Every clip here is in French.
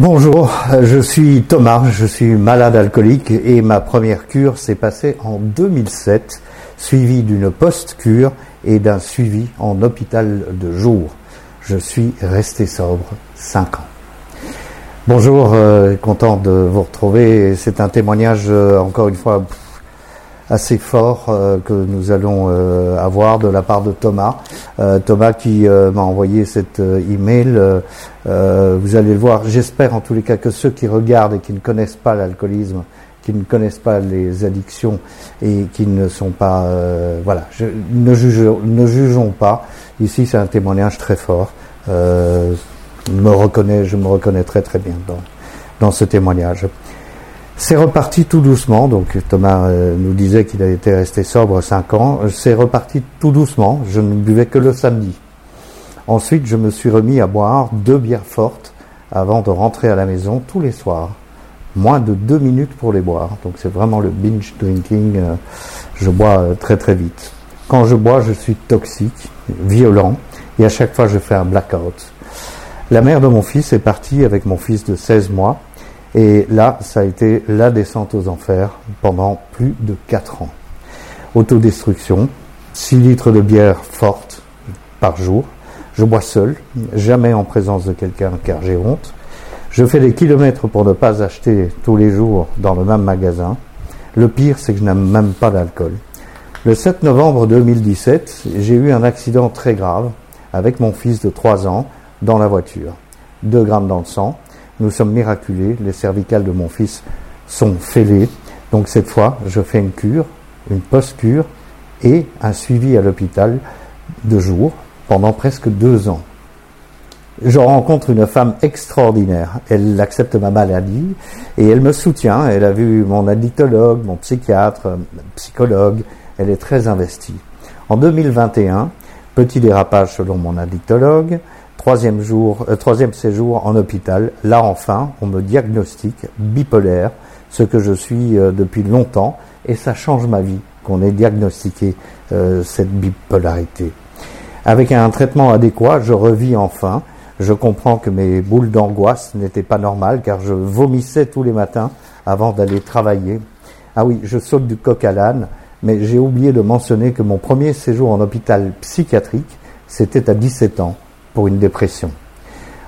Bonjour, je suis Thomas, je suis malade alcoolique et ma première cure s'est passée en 2007, suivie d'une post-cure et d'un suivi en hôpital de jour. Je suis resté sobre 5 ans. Bonjour, euh, content de vous retrouver. C'est un témoignage, euh, encore une fois, assez fort euh, que nous allons euh, avoir de la part de Thomas. Euh, Thomas qui m'a envoyé cet email. vous allez le voir. J'espère en tous les cas que ceux qui regardent et qui ne connaissent pas l'alcoolisme, qui ne connaissent pas les addictions et qui ne sont pas, voilà, je, ne, jugeons, ne jugeons pas. Ici, c'est un témoignage très fort. me reconnais, je me reconnais très très bien dans, dans ce témoignage. C'est reparti tout doucement, donc Thomas euh, nous disait qu'il été resté sobre cinq ans, c'est reparti tout doucement, je ne buvais que le samedi. Ensuite, je me suis remis à boire deux bières fortes avant de rentrer à la maison tous les soirs. Moins de deux minutes pour les boire, donc c'est vraiment le binge drinking, euh, je bois euh, très très vite. Quand je bois, je suis toxique, violent, et à chaque fois je fais un blackout. La mère de mon fils est partie avec mon fils de 16 mois, et là, ça a été la descente aux enfers pendant plus de 4 ans. Autodestruction, 6 litres de bière forte par jour. Je bois seul, jamais en présence de quelqu'un car j'ai honte. Je fais des kilomètres pour ne pas acheter tous les jours dans le même magasin. Le pire, c'est que je n'aime même pas d'alcool. Le 7 novembre 2017, j'ai eu un accident très grave avec mon fils de 3 ans dans la voiture. 2 grammes dans le sang, nous sommes miraculés, les cervicales de mon fils sont fêlées. Donc cette fois, je fais une cure, une post-cure et un suivi à l'hôpital de jour pendant presque deux ans. Je rencontre une femme extraordinaire. Elle accepte ma maladie et elle me soutient. Elle a vu mon addictologue, mon psychiatre, psychologue. Elle est très investie. En 2021, petit dérapage selon mon addictologue, Troisième, jour, euh, troisième séjour en hôpital. Là enfin, on me diagnostique bipolaire, ce que je suis euh, depuis longtemps, et ça change ma vie qu'on ait diagnostiqué euh, cette bipolarité. Avec un traitement adéquat, je revis enfin. Je comprends que mes boules d'angoisse n'étaient pas normales car je vomissais tous les matins avant d'aller travailler. Ah oui, je saute du coq à l'âne, mais j'ai oublié de mentionner que mon premier séjour en hôpital psychiatrique, c'était à 17 ans pour une dépression.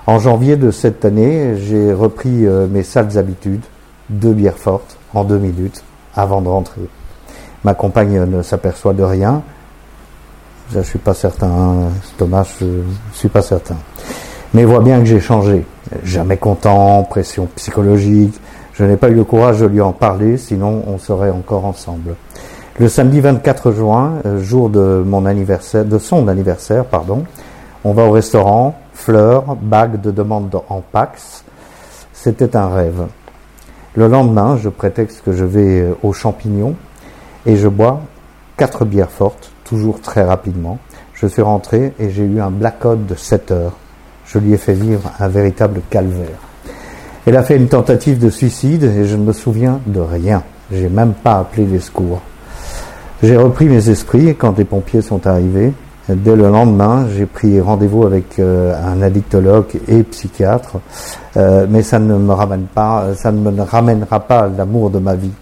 En janvier de cette année, j'ai repris euh, mes sales habitudes, deux bières fortes en deux minutes avant de rentrer. Ma compagne ne s'aperçoit de rien. Je ne suis pas certain, hein, Thomas, je ne suis pas certain. Mais voit bien que j'ai changé. Jamais content, pression psychologique. Je n'ai pas eu le courage de lui en parler, sinon on serait encore ensemble. Le samedi 24 juin, euh, jour de mon anniversaire, de son anniversaire, pardon, on va au restaurant, fleurs, bague de demande en Pax. C'était un rêve. Le lendemain, je prétexte que je vais euh, aux champignons et je bois quatre bières fortes, toujours très rapidement. Je suis rentré et j'ai eu un blackout de 7 heures. Je lui ai fait vivre un véritable calvaire. Elle a fait une tentative de suicide et je ne me souviens de rien. J'ai même pas appelé les secours. J'ai repris mes esprits quand les pompiers sont arrivés. Dès le lendemain, j'ai pris rendez-vous avec euh, un addictologue et psychiatre, euh, mais ça ne me ramène pas, ça ne me ramènera pas l'amour de ma vie.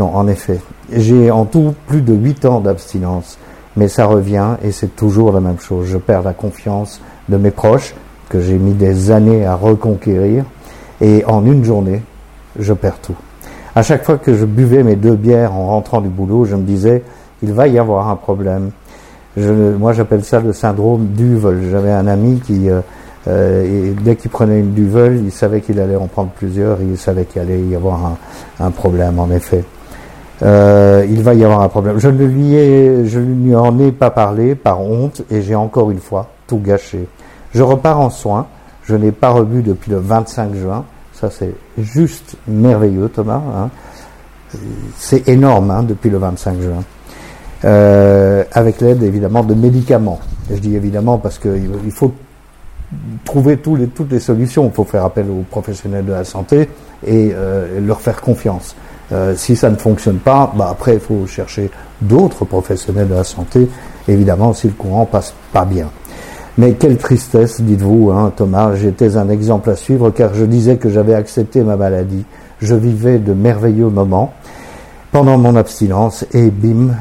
Non, en effet, j'ai en tout plus de huit ans d'abstinence, mais ça revient et c'est toujours la même chose. Je perds la confiance de mes proches que j'ai mis des années à reconquérir, et en une journée, je perds tout. À chaque fois que je buvais mes deux bières en rentrant du boulot, je me disais, il va y avoir un problème moi, j'appelle ça le syndrome du vol. J'avais un ami qui, euh, euh, dès qu'il prenait une duvel, il savait qu'il allait en prendre plusieurs, il savait qu'il allait y avoir un, problème, en effet. Euh, il va y avoir un problème. Je ne lui ai, je lui en ai pas parlé par honte et j'ai encore une fois tout gâché. Je repars en soins. Je n'ai pas rebu depuis le 25 juin. Ça, c'est juste merveilleux, Thomas. Hein. C'est énorme hein, depuis le 25 juin. Euh, avec l'aide évidemment de médicaments. Je dis évidemment parce qu'il faut trouver toutes les solutions. Il faut faire appel aux professionnels de la santé et euh, leur faire confiance. Euh, si ça ne fonctionne pas, bah après il faut chercher d'autres professionnels de la santé, évidemment si le courant passe pas bien. Mais quelle tristesse, dites-vous, hein, Thomas, j'étais un exemple à suivre car je disais que j'avais accepté ma maladie. Je vivais de merveilleux moments pendant mon abstinence et bim,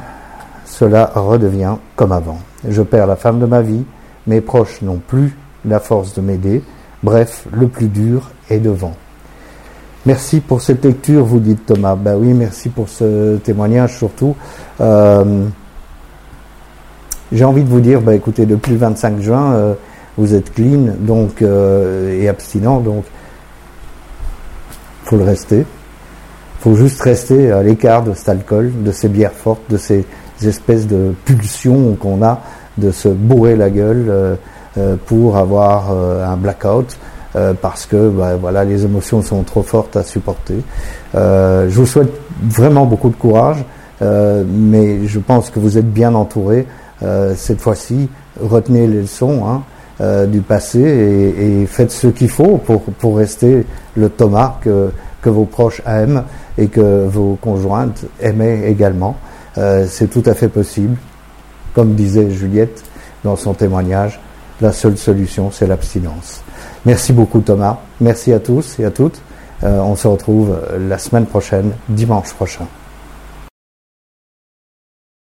cela redevient comme avant. Je perds la femme de ma vie, mes proches n'ont plus la force de m'aider, bref, le plus dur est devant. Merci pour cette lecture, vous dites Thomas. Ben oui, merci pour ce témoignage surtout. Euh, j'ai envie de vous dire, ben écoutez, depuis le 25 juin, euh, vous êtes clean donc euh, et abstinent, donc faut le rester. faut juste rester à l'écart de cet alcool, de ces bières fortes, de ces espèces de pulsions qu'on a de se bourrer la gueule pour avoir un blackout. parce que ben, voilà les émotions sont trop fortes à supporter. je vous souhaite vraiment beaucoup de courage, mais je pense que vous êtes bien entouré. Euh, cette fois-ci, retenez les leçons hein, euh, du passé et, faites ce qu'il faut pour, pour rester le Thomas que, que vos proches aiment et que vos conjointes aimaient également. Euh, c'est tout à fait possible. Comme disait Juliette dans son témoignage, la seule solution, c'est l'abstinence. Merci beaucoup Thomas. Merci à tous et à toutes. on se retrouve la semaine prochaine, dimanche prochain.